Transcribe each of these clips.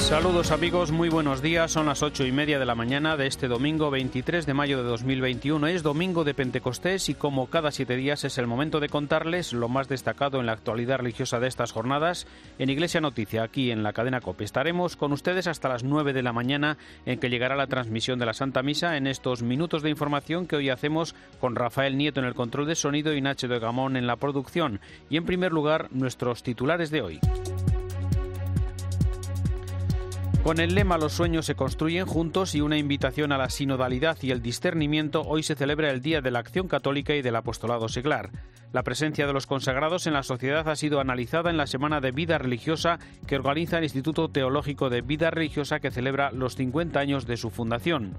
Saludos amigos, muy buenos días. Son las ocho y media de la mañana de este domingo 23 de mayo de 2021. Es domingo de Pentecostés y como cada siete días es el momento de contarles lo más destacado en la actualidad religiosa de estas jornadas en Iglesia Noticia, aquí en la cadena COPE. Estaremos con ustedes hasta las nueve de la mañana en que llegará la transmisión de la Santa Misa en estos minutos de información que hoy hacemos con Rafael Nieto en el control de sonido y Nacho de Gamón en la producción. Y en primer lugar, nuestros titulares de hoy. Con el lema Los sueños se construyen juntos y una invitación a la sinodalidad y el discernimiento, hoy se celebra el Día de la Acción Católica y del Apostolado Seglar. La presencia de los consagrados en la sociedad ha sido analizada en la Semana de Vida Religiosa que organiza el Instituto Teológico de Vida Religiosa que celebra los 50 años de su fundación.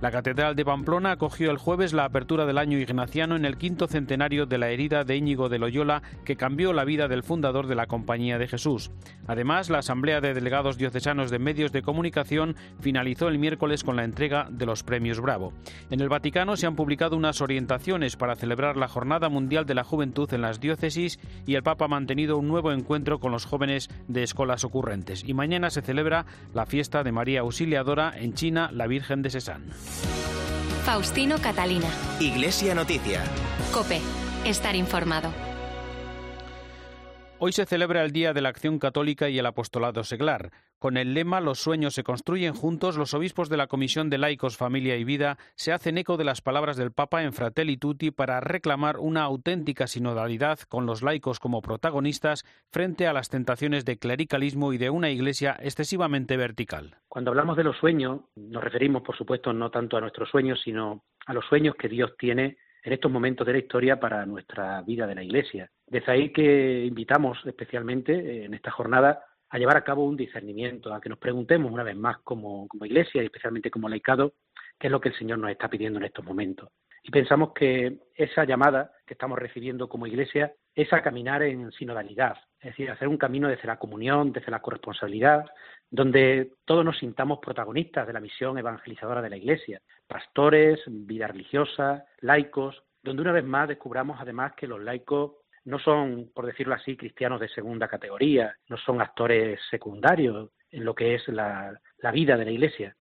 La Catedral de Pamplona acogió el jueves la apertura del año ignaciano en el quinto centenario de la herida de Íñigo de Loyola que cambió la vida del fundador de la Compañía de Jesús. Además, la Asamblea de Delegados Diocesanos de Medios de Comunicación finalizó el miércoles con la entrega de los premios Bravo. En el Vaticano se han publicado unas orientaciones para celebrar la Jornada Mundial de la Juventud en las diócesis y el Papa ha mantenido un nuevo encuentro con los jóvenes de escuelas ocurrentes. Y mañana se celebra la fiesta de María Auxiliadora en China, la Virgen de Sesán. Faustino Catalina. Iglesia Noticia. Cope. Estar informado. Hoy se celebra el Día de la Acción Católica y el Apostolado Seglar. Con el lema Los sueños se construyen juntos, los obispos de la Comisión de Laicos, Familia y Vida se hacen eco de las palabras del Papa en Fratelli Tutti para reclamar una auténtica sinodalidad con los laicos como protagonistas frente a las tentaciones de clericalismo y de una Iglesia excesivamente vertical. Cuando hablamos de los sueños, nos referimos, por supuesto, no tanto a nuestros sueños, sino a los sueños que Dios tiene en estos momentos de la historia para nuestra vida de la Iglesia. Desde ahí que invitamos especialmente eh, en esta jornada a llevar a cabo un discernimiento, a que nos preguntemos una vez más como, Iglesia y especialmente como laicado, qué es lo que el Señor nos está pidiendo en estos momentos. Y pensamos que esa llamada que estamos recibiendo como Iglesia es a caminar en sinodalidad, es decir, hacer un camino desde la comunión, desde la corresponsabilidad, donde todos nos sintamos protagonistas de la misión evangelizadora de la Iglesia, pastores, vida religiosa, laicos, donde una vez más descubramos además que los laicos no son, por decirlo así, cristianos de segunda categoría, no son actores secundarios en lo que es la, la vida de la Iglesia,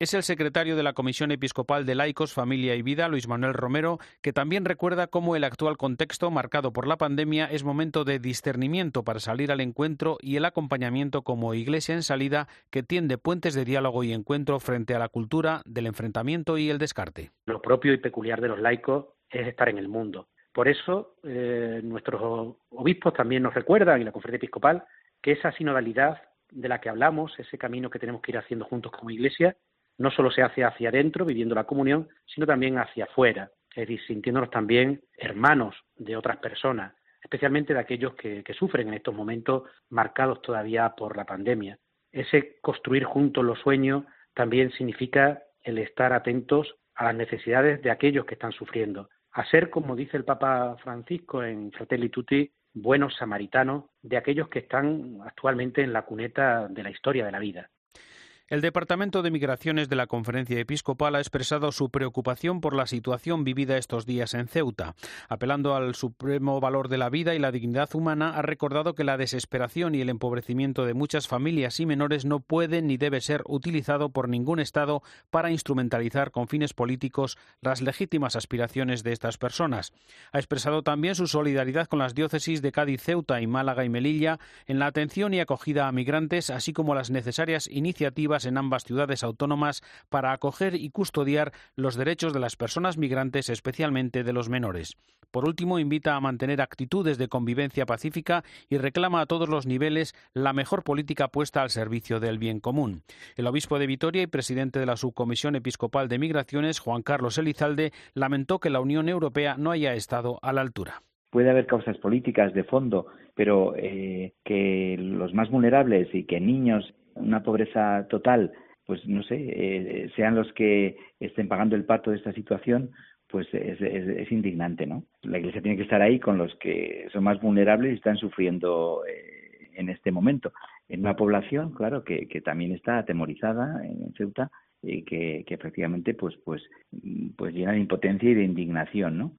es el secretario de la Comisión Episcopal de Laicos, Familia y Vida, Luis Manuel Romero, que también recuerda cómo el actual contexto marcado por la pandemia es momento de discernimiento para salir al encuentro y el acompañamiento como iglesia en salida que tiende puentes de diálogo y encuentro frente a la cultura del enfrentamiento y el descarte. Lo propio y peculiar de los laicos es estar en el mundo. Por eso eh, nuestros obispos también nos recuerdan, y la conferencia episcopal, que esa sinodalidad de la que hablamos, ese camino que tenemos que ir haciendo juntos como iglesia, no solo se hace hacia adentro, viviendo la comunión, sino también hacia afuera, es decir, sintiéndonos también hermanos de otras personas, especialmente de aquellos que, que sufren en estos momentos marcados todavía por la pandemia. Ese construir juntos los sueños también significa el estar atentos a las necesidades de aquellos que están sufriendo, a ser, como dice el Papa Francisco en Fratelli Tutti, buenos samaritanos de aquellos que están actualmente en la cuneta de la historia de la vida. El Departamento de Migraciones de la Conferencia Episcopal ha expresado su preocupación por la situación vivida estos días en Ceuta. Apelando al supremo valor de la vida y la dignidad humana, ha recordado que la desesperación y el empobrecimiento de muchas familias y menores no puede ni debe ser utilizado por ningún Estado para instrumentalizar con fines políticos las legítimas aspiraciones de estas personas. Ha expresado también su solidaridad con las diócesis de Cádiz, Ceuta y Málaga y Melilla en la atención y acogida a migrantes, así como las necesarias iniciativas en ambas ciudades autónomas para acoger y custodiar los derechos de las personas migrantes, especialmente de los menores. Por último, invita a mantener actitudes de convivencia pacífica y reclama a todos los niveles la mejor política puesta al servicio del bien común. El obispo de Vitoria y presidente de la Subcomisión Episcopal de Migraciones, Juan Carlos Elizalde, lamentó que la Unión Europea no haya estado a la altura puede haber causas políticas de fondo, pero eh, que los más vulnerables y que niños una pobreza total, pues no sé, eh, sean los que estén pagando el pato de esta situación, pues es, es, indignante, ¿no? La Iglesia tiene que estar ahí con los que son más vulnerables y están sufriendo eh, en este momento. En una población, claro, que, que también está atemorizada en Ceuta y que, que efectivamente pues, pues, pues llena de impotencia y de indignación, ¿no?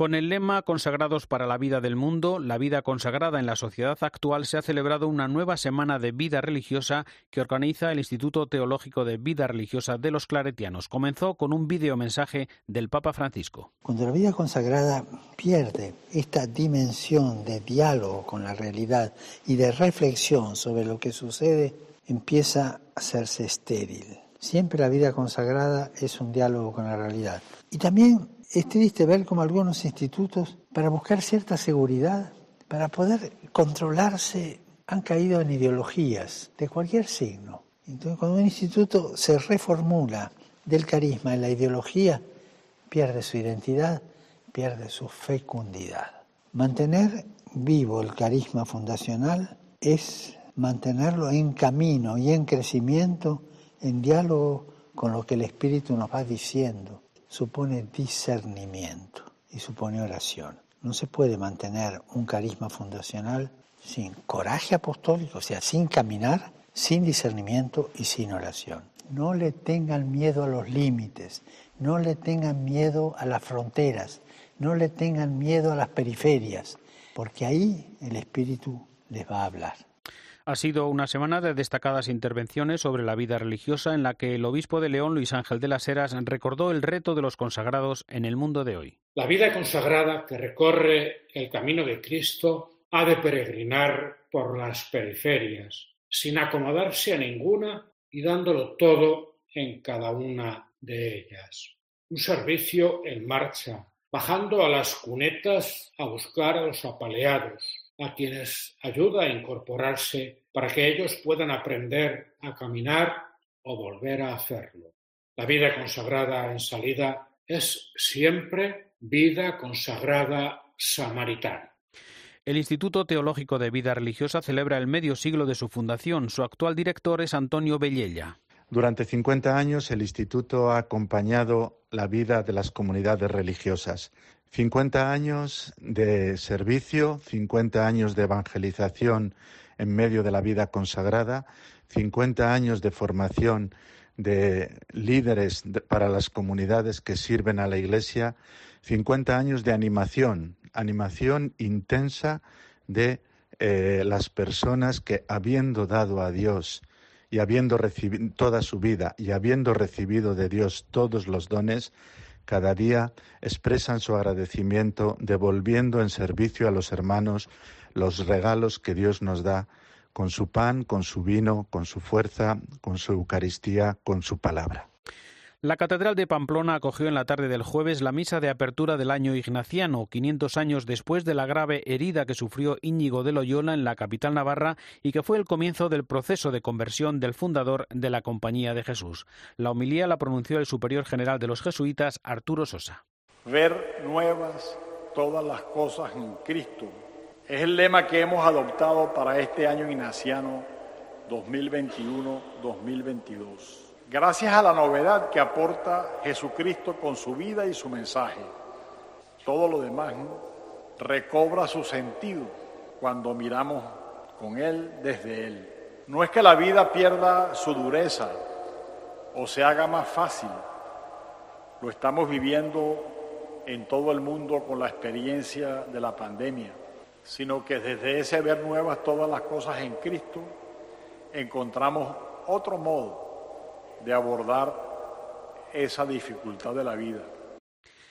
Con el lema Consagrados para la vida del mundo, la vida consagrada en la sociedad actual, se ha celebrado una nueva semana de vida religiosa que organiza el Instituto Teológico de Vida Religiosa de los Claretianos. Comenzó con un videomensaje del Papa Francisco. Cuando la vida consagrada pierde esta dimensión de diálogo con la realidad y de reflexión sobre lo que sucede, empieza a hacerse estéril. Siempre la vida consagrada es un diálogo con la realidad. Y también es triste ver como algunos institutos, para buscar cierta seguridad, para poder controlarse, han caído en ideologías de cualquier signo. Entonces, cuando un instituto se reformula del carisma en la ideología, pierde su identidad, pierde su fecundidad. Mantener vivo el carisma fundacional es mantenerlo en camino y en crecimiento, en diálogo con lo que el Espíritu nos va diciendo supone discernimiento y supone oración. No se puede mantener un carisma fundacional sin coraje apostólico, o sea, sin caminar, sin discernimiento y sin oración. No le tengan miedo a los límites, no le tengan miedo a las fronteras, no le tengan miedo a las periferias, porque ahí el Espíritu les va a hablar. Ha sido una semana de destacadas intervenciones sobre la vida religiosa en la que el obispo de León, Luis Ángel de las Heras, recordó el reto de los consagrados en el mundo de hoy. La vida consagrada que recorre el camino de Cristo ha de peregrinar por las periferias, sin acomodarse a ninguna y dándolo todo en cada una de ellas. Un servicio en marcha, bajando a las cunetas a buscar a los apaleados, a quienes ayuda a incorporarse para que ellos puedan aprender a caminar o volver a hacerlo. La vida consagrada en salida es siempre vida consagrada samaritana. El Instituto Teológico de Vida Religiosa celebra el medio siglo de su fundación. Su actual director es Antonio Bellella. Durante 50 años el Instituto ha acompañado la vida de las comunidades religiosas. 50 años de servicio, 50 años de evangelización en medio de la vida consagrada, 50 años de formación de líderes para las comunidades que sirven a la Iglesia, 50 años de animación, animación intensa de eh, las personas que habiendo dado a Dios y habiendo recibido toda su vida y habiendo recibido de Dios todos los dones, cada día expresan su agradecimiento devolviendo en servicio a los hermanos los regalos que Dios nos da con su pan, con su vino, con su fuerza, con su Eucaristía, con su palabra. La Catedral de Pamplona acogió en la tarde del jueves la misa de apertura del año ignaciano, 500 años después de la grave herida que sufrió Íñigo de Loyola en la capital navarra y que fue el comienzo del proceso de conversión del fundador de la Compañía de Jesús. La homilía la pronunció el superior general de los jesuitas, Arturo Sosa. Ver nuevas todas las cosas en Cristo es el lema que hemos adoptado para este año ignaciano 2021-2022 gracias a la novedad que aporta Jesucristo con su vida y su mensaje. Todo lo demás recobra su sentido cuando miramos con Él desde Él. No es que la vida pierda su dureza o se haga más fácil. Lo estamos viviendo en todo el mundo con la experiencia de la pandemia, sino que desde ese ver nuevas todas las cosas en Cristo, encontramos otro modo de abordar esa dificultad de la vida.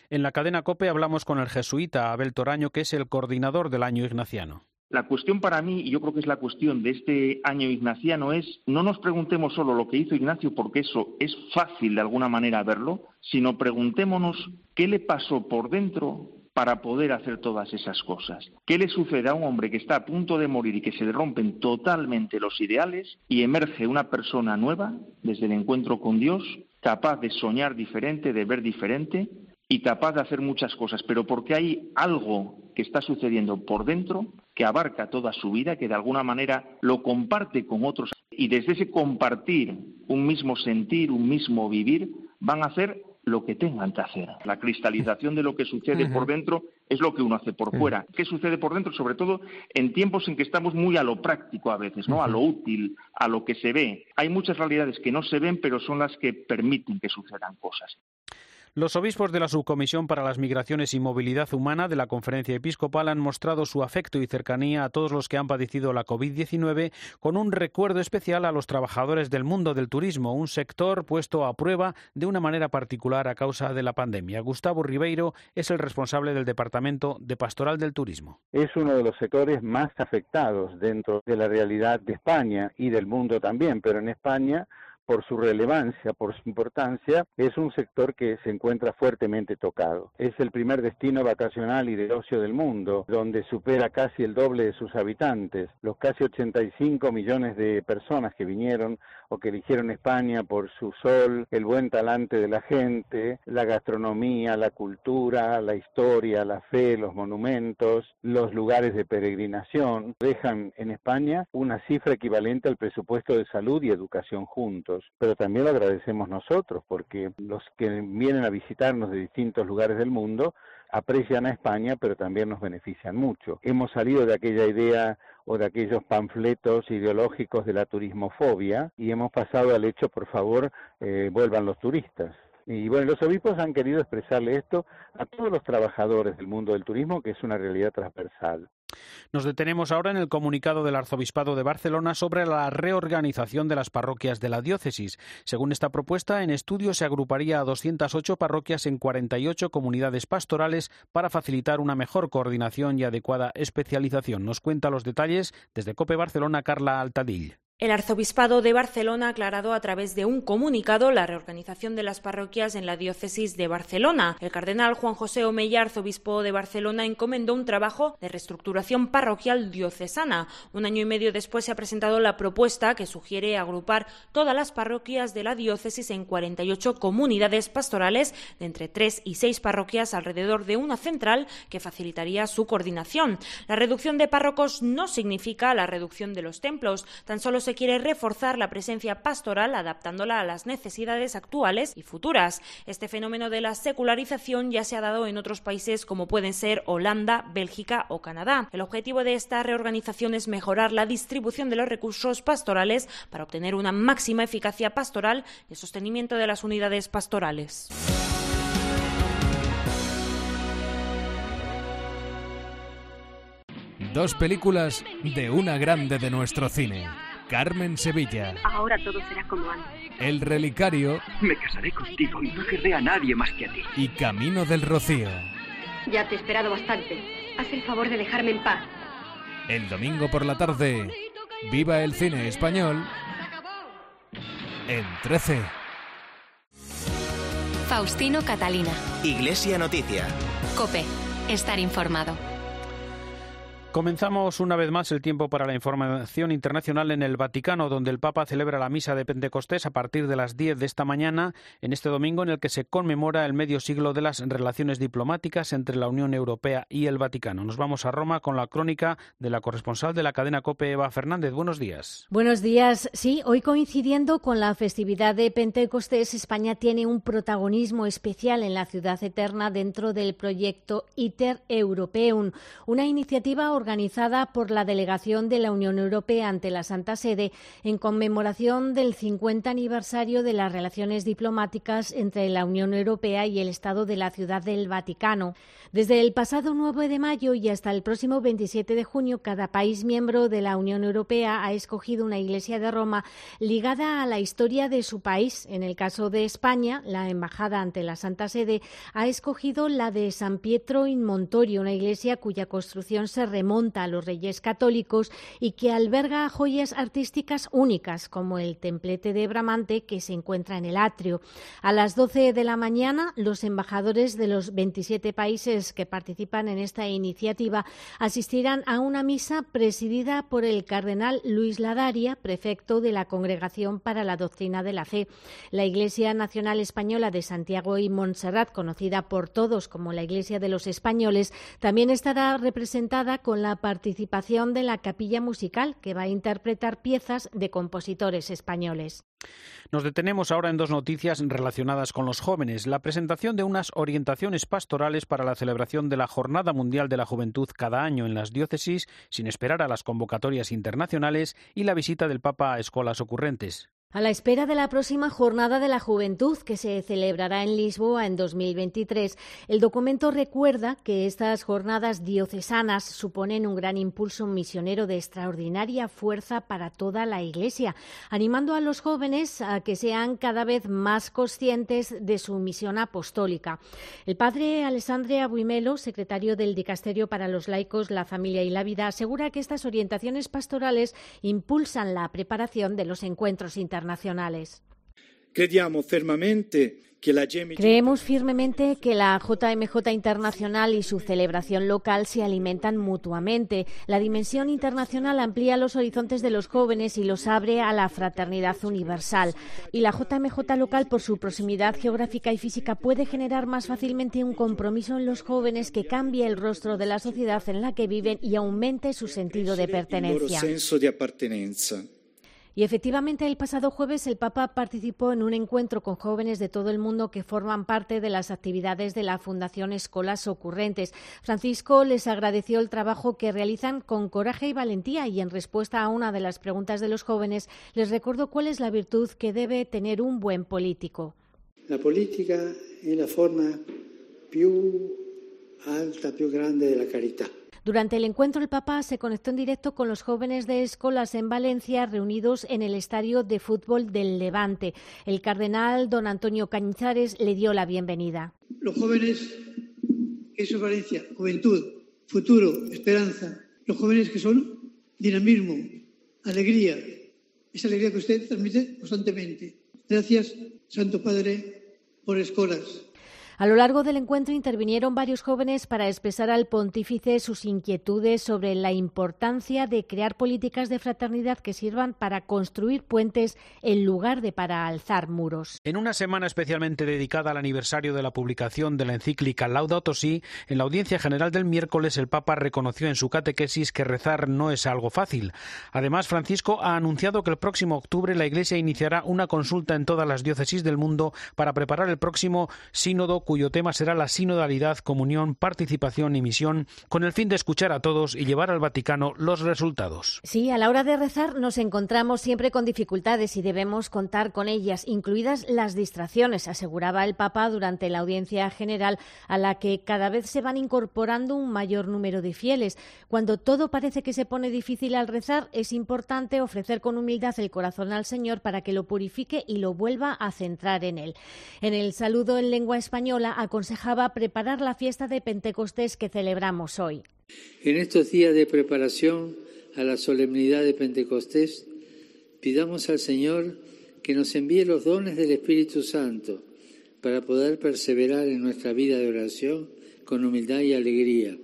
En la cadena COPE hablamos con el jesuita Abel Toraño, que es el coordinador del año ignaciano. La cuestión para mí, y yo creo que es la cuestión de este año ignaciano, es no nos preguntemos solo lo que hizo Ignacio, porque eso es fácil de alguna manera verlo, sino preguntémonos qué le pasó por dentro para poder hacer todas esas cosas. ¿Qué le sucede a un hombre que está a punto de morir y que se le rompen totalmente los ideales y emerge una persona nueva desde el encuentro con Dios, capaz de soñar diferente, de ver diferente y capaz de hacer muchas cosas, pero porque hay algo que está sucediendo por dentro que abarca toda su vida, que de alguna manera lo comparte con otros y desde ese compartir un mismo sentir, un mismo vivir, van a hacer lo que tengan que hacer. La cristalización de lo que sucede por dentro es lo que uno hace por fuera. ¿Qué sucede por dentro? Sobre todo en tiempos en que estamos muy a lo práctico a veces, ¿no? A lo útil, a lo que se ve. Hay muchas realidades que no se ven, pero son las que permiten que sucedan cosas. Los obispos de la Subcomisión para las Migraciones y Movilidad Humana de la Conferencia Episcopal han mostrado su afecto y cercanía a todos los que han padecido la COVID-19 con un recuerdo especial a los trabajadores del mundo del turismo, un sector puesto a prueba de una manera particular a causa de la pandemia. Gustavo Ribeiro es el responsable del Departamento de Pastoral del Turismo. Es uno de los sectores más afectados dentro de la realidad de España y del mundo también, pero en España por su relevancia, por su importancia, es un sector que se encuentra fuertemente tocado. Es el primer destino vacacional y de ocio del mundo, donde supera casi el doble de sus habitantes. Los casi 85 millones de personas que vinieron o que eligieron España por su sol, el buen talante de la gente, la gastronomía, la cultura, la historia, la fe, los monumentos, los lugares de peregrinación, dejan en España una cifra equivalente al presupuesto de salud y educación juntos pero también lo agradecemos nosotros, porque los que vienen a visitarnos de distintos lugares del mundo aprecian a España, pero también nos benefician mucho. Hemos salido de aquella idea o de aquellos panfletos ideológicos de la turismofobia y hemos pasado al hecho, por favor, eh, vuelvan los turistas. Y bueno, los obispos han querido expresarle esto a todos los trabajadores del mundo del turismo, que es una realidad transversal. Nos detenemos ahora en el comunicado del Arzobispado de Barcelona sobre la reorganización de las parroquias de la diócesis. Según esta propuesta, en estudio se agruparía a 208 parroquias en 48 comunidades pastorales para facilitar una mejor coordinación y adecuada especialización. Nos cuenta los detalles desde Cope Barcelona Carla Altadil. El Arzobispado de Barcelona ha aclarado a través de un comunicado la reorganización de las parroquias en la diócesis de Barcelona. El cardenal Juan José Omeya, arzobispo de Barcelona, encomendó un trabajo de reestructuración parroquial diocesana. Un año y medio después se ha presentado la propuesta que sugiere agrupar todas las parroquias de la diócesis en 48 comunidades pastorales de entre 3 y 6 parroquias alrededor de una central que facilitaría su coordinación. La reducción de párrocos no significa la reducción de los templos, tan solo se quiere reforzar la presencia pastoral adaptándola a las necesidades actuales y futuras. Este fenómeno de la secularización ya se ha dado en otros países como pueden ser Holanda, Bélgica o Canadá. El objetivo de esta reorganización es mejorar la distribución de los recursos pastorales para obtener una máxima eficacia pastoral y sostenimiento de las unidades pastorales. Dos películas de una grande de nuestro cine. Carmen Sevilla. Ahora todo será como antes. El Relicario. Me casaré contigo y no querré a nadie más que a ti. Y Camino del Rocío. Ya te he esperado bastante. Haz el favor de dejarme en paz. El domingo por la tarde. Viva el cine español. En 13. Faustino Catalina. Iglesia Noticia. Cope. Estar informado. Comenzamos una vez más el tiempo para la información internacional en el Vaticano, donde el Papa celebra la misa de Pentecostés a partir de las 10 de esta mañana, en este domingo en el que se conmemora el medio siglo de las relaciones diplomáticas entre la Unión Europea y el Vaticano. Nos vamos a Roma con la crónica de la corresponsal de la cadena COPE, Eva Fernández. Buenos días. Buenos días. Sí, hoy coincidiendo con la festividad de Pentecostés, España tiene un protagonismo especial en la ciudad eterna dentro del proyecto ITER Europeum, una iniciativa organizada por la delegación de la Unión Europea ante la Santa Sede en conmemoración del 50 aniversario de las relaciones diplomáticas entre la Unión Europea y el Estado de la Ciudad del Vaticano. Desde el pasado 9 de mayo y hasta el próximo 27 de junio, cada país miembro de la Unión Europea ha escogido una iglesia de Roma ligada a la historia de su país. En el caso de España, la embajada ante la Santa Sede ha escogido la de San Pietro in Montorio, una iglesia cuya construcción se remonta monta a los reyes católicos y que alberga joyas artísticas únicas como el templete de Bramante que se encuentra en el atrio. A las 12 de la mañana, los embajadores de los 27 países que participan en esta iniciativa asistirán a una misa presidida por el cardenal Luis Ladaria, prefecto de la Congregación para la Doctrina de la Fe. La Iglesia Nacional Española de Santiago y Montserrat, conocida por todos como la Iglesia de los Españoles, también estará representada con la participación de la capilla musical, que va a interpretar piezas de compositores españoles. Nos detenemos ahora en dos noticias relacionadas con los jóvenes. La presentación de unas orientaciones pastorales para la celebración de la Jornada Mundial de la Juventud cada año en las diócesis, sin esperar a las convocatorias internacionales, y la visita del Papa a escuelas ocurrentes. A la espera de la próxima Jornada de la Juventud que se celebrará en Lisboa en 2023, el documento recuerda que estas jornadas diocesanas suponen un gran impulso misionero de extraordinaria fuerza para toda la Iglesia, animando a los jóvenes a que sean cada vez más conscientes de su misión apostólica. El padre Alessandre Abuimelo, secretario del Dicasterio para los Laicos, la Familia y la Vida, asegura que estas orientaciones pastorales impulsan la preparación de los encuentros internacionales internacionales. Creemos firmemente que la JMJ Internacional y su celebración local se alimentan mutuamente. La dimensión internacional amplía los horizontes de los jóvenes y los abre a la fraternidad universal. Y la JMJ local, por su proximidad geográfica y física, puede generar más fácilmente un compromiso en los jóvenes que cambie el rostro de la sociedad en la que viven y aumente su sentido de pertenencia. Y efectivamente, el pasado jueves el Papa participó en un encuentro con jóvenes de todo el mundo que forman parte de las actividades de la Fundación Escolas Ocurrentes. Francisco les agradeció el trabajo que realizan con coraje y valentía y en respuesta a una de las preguntas de los jóvenes les recordó cuál es la virtud que debe tener un buen político. La política es la forma più alta, più grande de la caridad. Durante el encuentro, el Papa se conectó en directo con los jóvenes de escolas en Valencia reunidos en el estadio de fútbol del Levante. El cardenal don Antonio Cañizares le dio la bienvenida. Los jóvenes, eso es Valencia, juventud, futuro, esperanza. Los jóvenes que son dinamismo, alegría, esa alegría que usted transmite constantemente. Gracias, Santo Padre, por escolas, a lo largo del encuentro intervinieron varios jóvenes para expresar al pontífice sus inquietudes sobre la importancia de crear políticas de fraternidad que sirvan para construir puentes en lugar de para alzar muros. En una semana especialmente dedicada al aniversario de la publicación de la encíclica Laudato Si, en la audiencia general del miércoles el Papa reconoció en su catequesis que rezar no es algo fácil. Además, Francisco ha anunciado que el próximo octubre la Iglesia iniciará una consulta en todas las diócesis del mundo para preparar el próximo sínodo cuyo tema será la sinodalidad, comunión, participación y misión, con el fin de escuchar a todos y llevar al Vaticano los resultados. Sí, a la hora de rezar nos encontramos siempre con dificultades y debemos contar con ellas, incluidas las distracciones, aseguraba el Papa durante la audiencia general a la que cada vez se van incorporando un mayor número de fieles. Cuando todo parece que se pone difícil al rezar, es importante ofrecer con humildad el corazón al Señor para que lo purifique y lo vuelva a centrar en él. En el saludo en lengua española aconsejaba preparar la fiesta de Pentecostés que celebramos hoy. En estos días de preparación a la solemnidad de Pentecostés, pidamos al Señor que nos envíe los dones del Espíritu Santo para poder perseverar en nuestra vida de oración con humildad y alegría,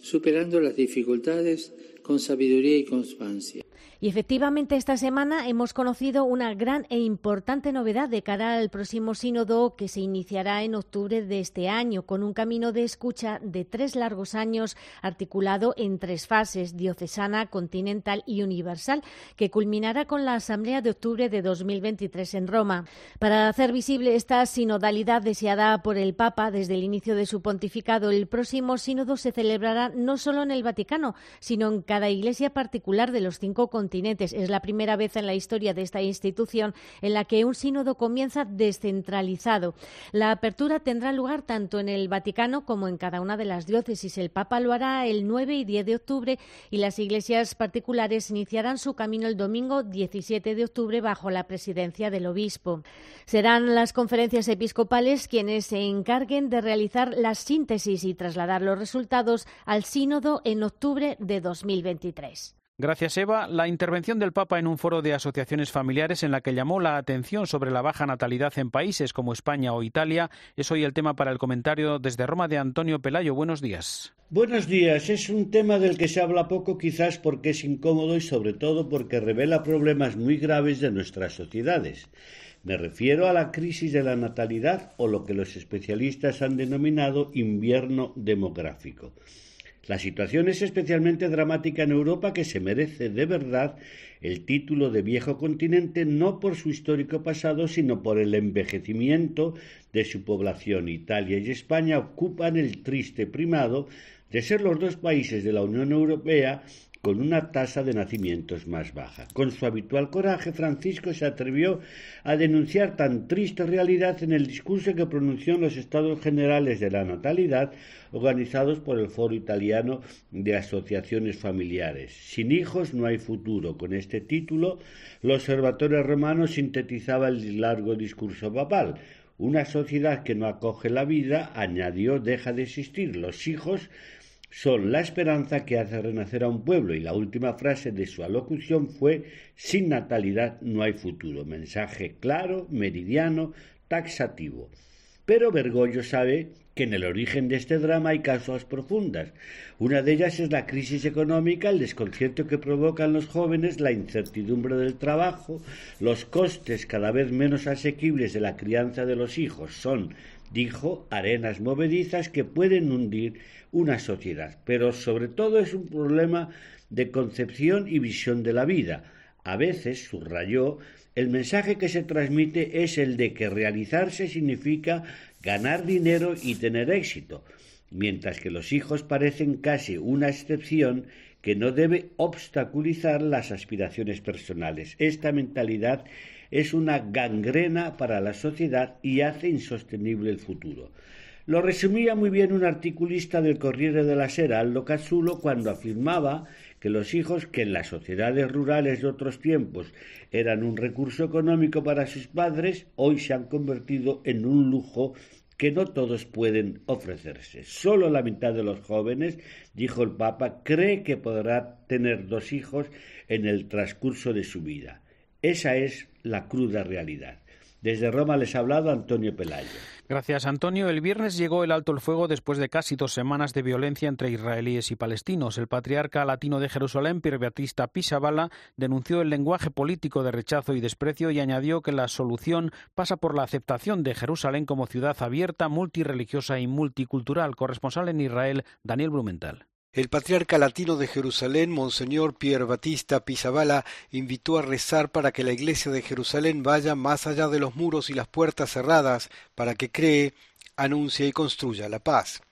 superando las dificultades con sabiduría y constancia. Y efectivamente esta semana hemos conocido una gran e importante novedad de cara al próximo sínodo que se iniciará en octubre de este año, con un camino de escucha de tres largos años articulado en tres fases, diocesana, continental y universal, que culminará con la Asamblea de octubre de 2023 en Roma. Para hacer visible esta sinodalidad deseada por el Papa desde el inicio de su pontificado, el próximo sínodo se celebrará no solo en el Vaticano, sino en cada iglesia particular de los cinco continentes es la primera vez en la historia de esta institución en la que un sínodo comienza descentralizado. La apertura tendrá lugar tanto en el Vaticano como en cada una de las diócesis. El Papa lo hará el 9 y 10 de octubre y las iglesias particulares iniciarán su camino el domingo 17 de octubre bajo la presidencia del obispo. Serán las conferencias episcopales quienes se encarguen de realizar la síntesis y trasladar los resultados al sínodo en octubre de 2023. Gracias, Eva. La intervención del Papa en un foro de asociaciones familiares en la que llamó la atención sobre la baja natalidad en países como España o Italia es hoy el tema para el comentario desde Roma de Antonio Pelayo. Buenos días. Buenos días. Es un tema del que se habla poco quizás porque es incómodo y sobre todo porque revela problemas muy graves de nuestras sociedades. Me refiero a la crisis de la natalidad o lo que los especialistas han denominado invierno demográfico. La situación es especialmente dramática en Europa que se merece de verdad el título de viejo continente no por su histórico pasado, sino por el envejecimiento de su población. Italia y España ocupan el triste primado de ser los dos países de la Unión Europea con una tasa de nacimientos más baja. Con su habitual coraje, Francisco se atrevió a denunciar tan triste realidad en el discurso que pronunció en los Estados Generales de la Natalidad organizados por el Foro Italiano de Asociaciones Familiares. Sin hijos no hay futuro. Con este título, el Observatorio Romano sintetizaba el largo discurso papal. Una sociedad que no acoge la vida, añadió, deja de existir. Los hijos son la esperanza que hace renacer a un pueblo y la última frase de su alocución fue sin natalidad no hay futuro. Mensaje claro, meridiano, taxativo. Pero Bergoglio sabe que en el origen de este drama hay causas profundas. Una de ellas es la crisis económica, el desconcierto que provocan los jóvenes, la incertidumbre del trabajo, los costes cada vez menos asequibles de la crianza de los hijos. Son, dijo, arenas movedizas que pueden hundir una sociedad, pero sobre todo es un problema de concepción y visión de la vida. A veces, subrayó, el mensaje que se transmite es el de que realizarse significa ganar dinero y tener éxito, mientras que los hijos parecen casi una excepción que no debe obstaculizar las aspiraciones personales. Esta mentalidad es una gangrena para la sociedad y hace insostenible el futuro. Lo resumía muy bien un articulista del Corriere della Sera, Aldo Cazzulo, cuando afirmaba que los hijos, que en las sociedades rurales de otros tiempos eran un recurso económico para sus padres, hoy se han convertido en un lujo que no todos pueden ofrecerse. Solo la mitad de los jóvenes, dijo el Papa, cree que podrá tener dos hijos en el transcurso de su vida. Esa es la cruda realidad. Desde Roma les ha hablado Antonio Pelayo. Gracias, Antonio. El viernes llegó el alto el fuego después de casi dos semanas de violencia entre israelíes y palestinos. El patriarca latino de Jerusalén, Pierre Batista Pisabala, denunció el lenguaje político de rechazo y desprecio y añadió que la solución pasa por la aceptación de Jerusalén como ciudad abierta, multireligiosa y multicultural. Corresponsal en Israel, Daniel Blumenthal. El patriarca latino de Jerusalén, Monseñor Pierre Batista Pisabala, invitó a rezar para que la iglesia de Jerusalén vaya más allá de los muros y las puertas cerradas, para que cree, anuncie y construya la paz.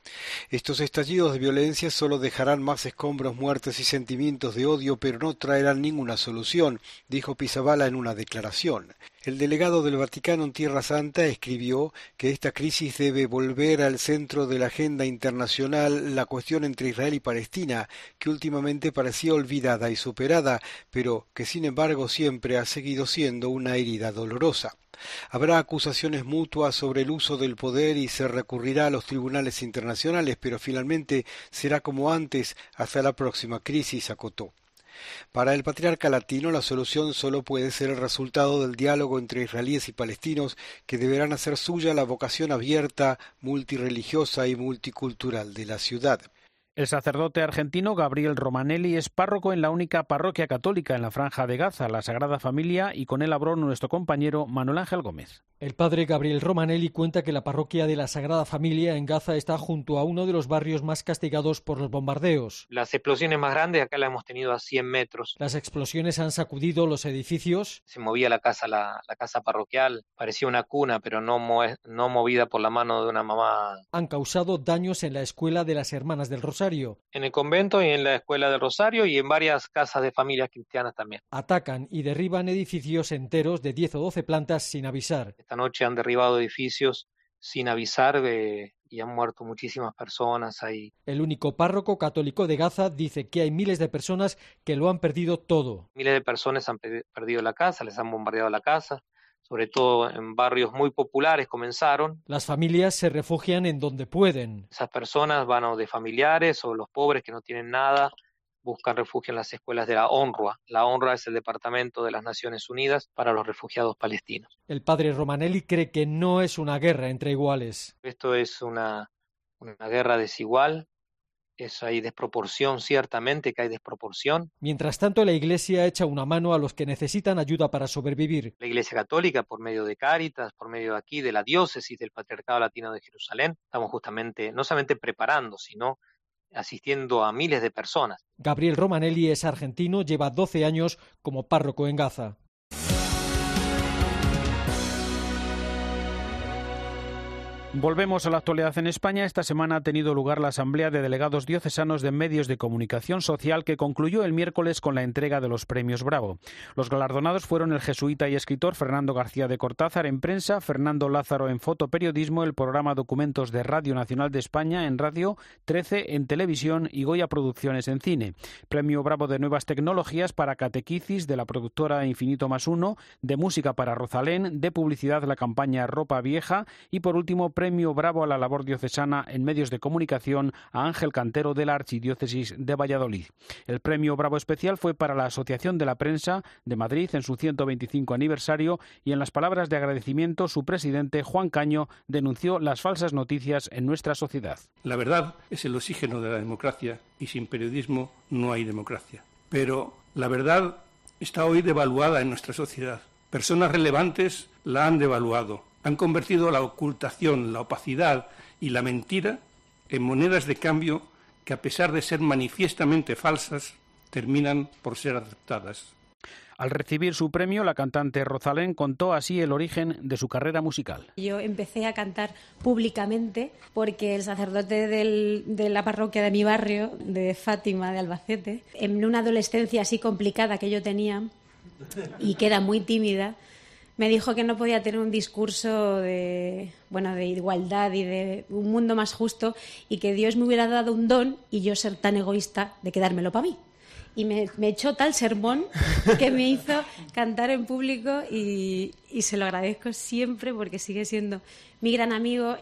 Estos estallidos de violencia solo dejarán más escombros, muertes y sentimientos de odio, pero no traerán ninguna solución, dijo Pisabala en una declaración. El delegado del Vaticano en Tierra Santa escribió que esta crisis debe volver al centro de la agenda internacional la cuestión entre Israel y Palestina, que últimamente parecía olvidada y superada, pero que sin embargo siempre ha seguido siendo una herida dolorosa. Habrá acusaciones mutuas sobre el uso del poder y se recurrirá a los tribunales internacionales, pero finalmente será como antes hasta la próxima crisis, acotó. Para el patriarca latino, la solución solo puede ser el resultado del diálogo entre israelíes y palestinos, que deberán hacer suya la vocación abierta, multireligiosa y multicultural de la ciudad. El sacerdote argentino Gabriel Romanelli es párroco en la única parroquia católica en la Franja de Gaza, la Sagrada Familia, y con él habló nuestro compañero Manuel Ángel Gómez. El padre Gabriel Romanelli cuenta que la parroquia de la Sagrada Familia en Gaza está junto a uno de los barrios más castigados por los bombardeos. Las explosiones más grandes acá las hemos tenido a 100 metros. Las explosiones han sacudido los edificios. Se movía la casa, la, casa parroquial, parecía una cuna, pero no, no movida por la mano de una mamá. Han causado daños en la escuela de las Hermanas del Rosario en el convento y en la escuela del Rosario y en varias casas de familias cristianas también. Atacan y derriban edificios enteros de 10 o 12 plantas sin avisar. Esta noche han derribado edificios sin avisar y han muerto muchísimas personas ahí. El único párroco católico de Gaza dice que hay miles de personas que lo han perdido todo. Miles de personas han perdido la casa, les han bombardeado la casa, sobre todo en barrios muy populares comenzaron. Las familias se refugian en donde pueden. Esas personas van o de familiares o los pobres que no tienen nada buscan refugio en las escuelas de la ONRWA. La ONRWA es el Departamento de las Naciones Unidas para los Refugiados Palestinos. El padre Romanelli cree que no es una guerra entre iguales. Esto es una, una guerra desigual eso hay desproporción, ciertamente que hay desproporción. Mientras tanto, la Iglesia echa una mano a los que necesitan ayuda para sobrevivir. La Iglesia Católica, por medio de Cáritas, por medio de aquí, de la diócesis del Patriarcado Latino de Jerusalén, estamos justamente no solamente preparando, sino asistiendo a miles de personas. Gabriel Romanelli es argentino, lleva 12 años como párroco en Gaza. Volvemos a la actualidad en España. Esta semana ha tenido lugar la Asamblea de Delegados Diocesanos de Medios de Comunicación Social que concluyó el miércoles con la entrega de los premios Bravo. Los galardonados fueron el jesuita y escritor Fernando García de Cortázar en prensa, Fernando Lázaro en fotoperiodismo, el programa Documentos de Radio Nacional de España en radio, 13 en televisión y Goya Producciones en cine. Premio Bravo de Nuevas Tecnologías para Catequicis de la productora Infinito más Uno, de música para Rosalén, de publicidad la campaña Ropa Vieja y por último Premio Bravo a la labor diocesana en medios de comunicación a Ángel Cantero de la Archidiócesis de Valladolid. El Premio Bravo especial fue para la Asociación de la Prensa de Madrid en su 125 aniversario y en las palabras de agradecimiento su presidente Juan Caño denunció las falsas noticias en nuestra sociedad. La verdad es el oxígeno de la democracia y sin periodismo no hay democracia. Pero la verdad está hoy devaluada en nuestra sociedad. Personas relevantes la han devaluado han convertido la ocultación, la opacidad y la mentira en monedas de cambio que, a pesar de ser manifiestamente falsas, terminan por ser aceptadas. Al recibir su premio, la cantante Rosalén contó así el origen de su carrera musical. Yo empecé a cantar públicamente porque el sacerdote de la parroquia de mi barrio, de Fátima, de Albacete, en una adolescencia así complicada que yo tenía y que era muy tímida, me dijo que no podía tener un discurso de, bueno, de igualdad y de un mundo más justo y que Dios me hubiera dado un don y yo ser tan egoísta de quedármelo para mí. Y me, echó tal sermón que me hizo cantar en público y, y se lo agradezco siempre porque sigue siendo mi gran amigo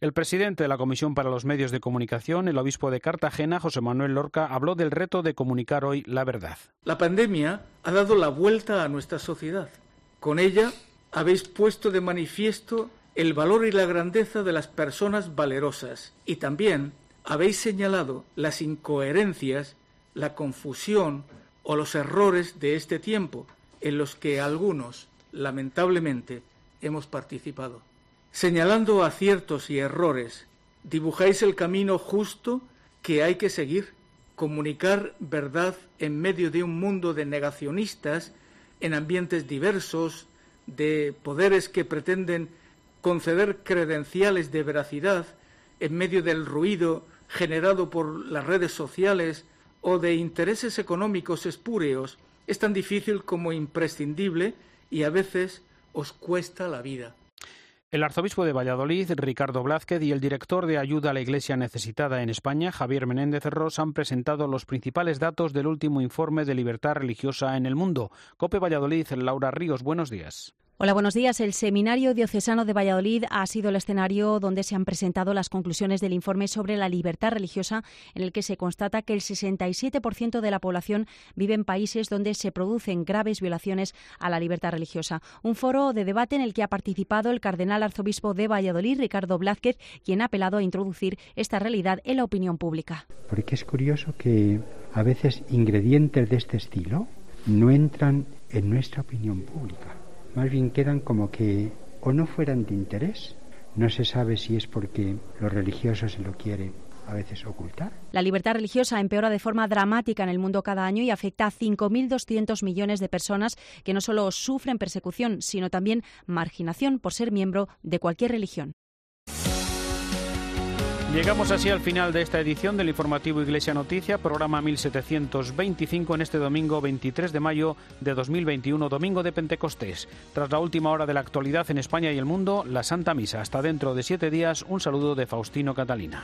el presidente de la Comisión para los Medios de Comunicación, el obispo de Cartagena, José Manuel Lorca, habló del reto de comunicar hoy la verdad. La pandemia ha dado la vuelta a nuestra sociedad con ella habéis puesto de manifiesto el valor y la grandeza de las personas valerosas y también habéis señalado las incoherencias, la confusión o los errores de este tiempo en los que algunos, lamentablemente, hemos participado. Señalando aciertos y errores, dibujáis el camino justo que hay que seguir, comunicar verdad en medio de un mundo de negacionistas en ambientes diversos, de poderes que pretenden conceder credenciales de veracidad en medio del ruido generado por las redes sociales o de intereses económicos espúreos, es tan difícil como imprescindible y a veces os cuesta la vida. El arzobispo de Valladolid, Ricardo Blázquez, y el director de Ayuda a la Iglesia Necesitada en España, Javier Menéndez Ros, han presentado los principales datos del último informe de libertad religiosa en el mundo. Cope Valladolid, Laura Ríos, buenos días. Hola, buenos días. El Seminario Diocesano de Valladolid ha sido el escenario donde se han presentado las conclusiones del informe sobre la libertad religiosa, en el que se constata que el 67% de la población vive en países donde se producen graves violaciones a la libertad religiosa. Un foro de debate en el que ha participado el cardenal arzobispo de Valladolid, Ricardo Blázquez, quien ha apelado a introducir esta realidad en la opinión pública. Porque es curioso que a veces ingredientes de este estilo no entran en nuestra opinión pública más bien quedan como que o no fueran de interés, no se sabe si es porque los religiosos se lo quieren a veces ocultar. La libertad religiosa empeora de forma dramática en el mundo cada año y afecta a 5.200 millones de personas que no solo sufren persecución, sino también marginación por ser miembro de cualquier religión. Llegamos así al final de esta edición del informativo Iglesia Noticia, programa 1725 en este domingo 23 de mayo de 2021, domingo de Pentecostés. Tras la última hora de la actualidad en España y el mundo, la Santa Misa. Hasta dentro de siete días, un saludo de Faustino Catalina.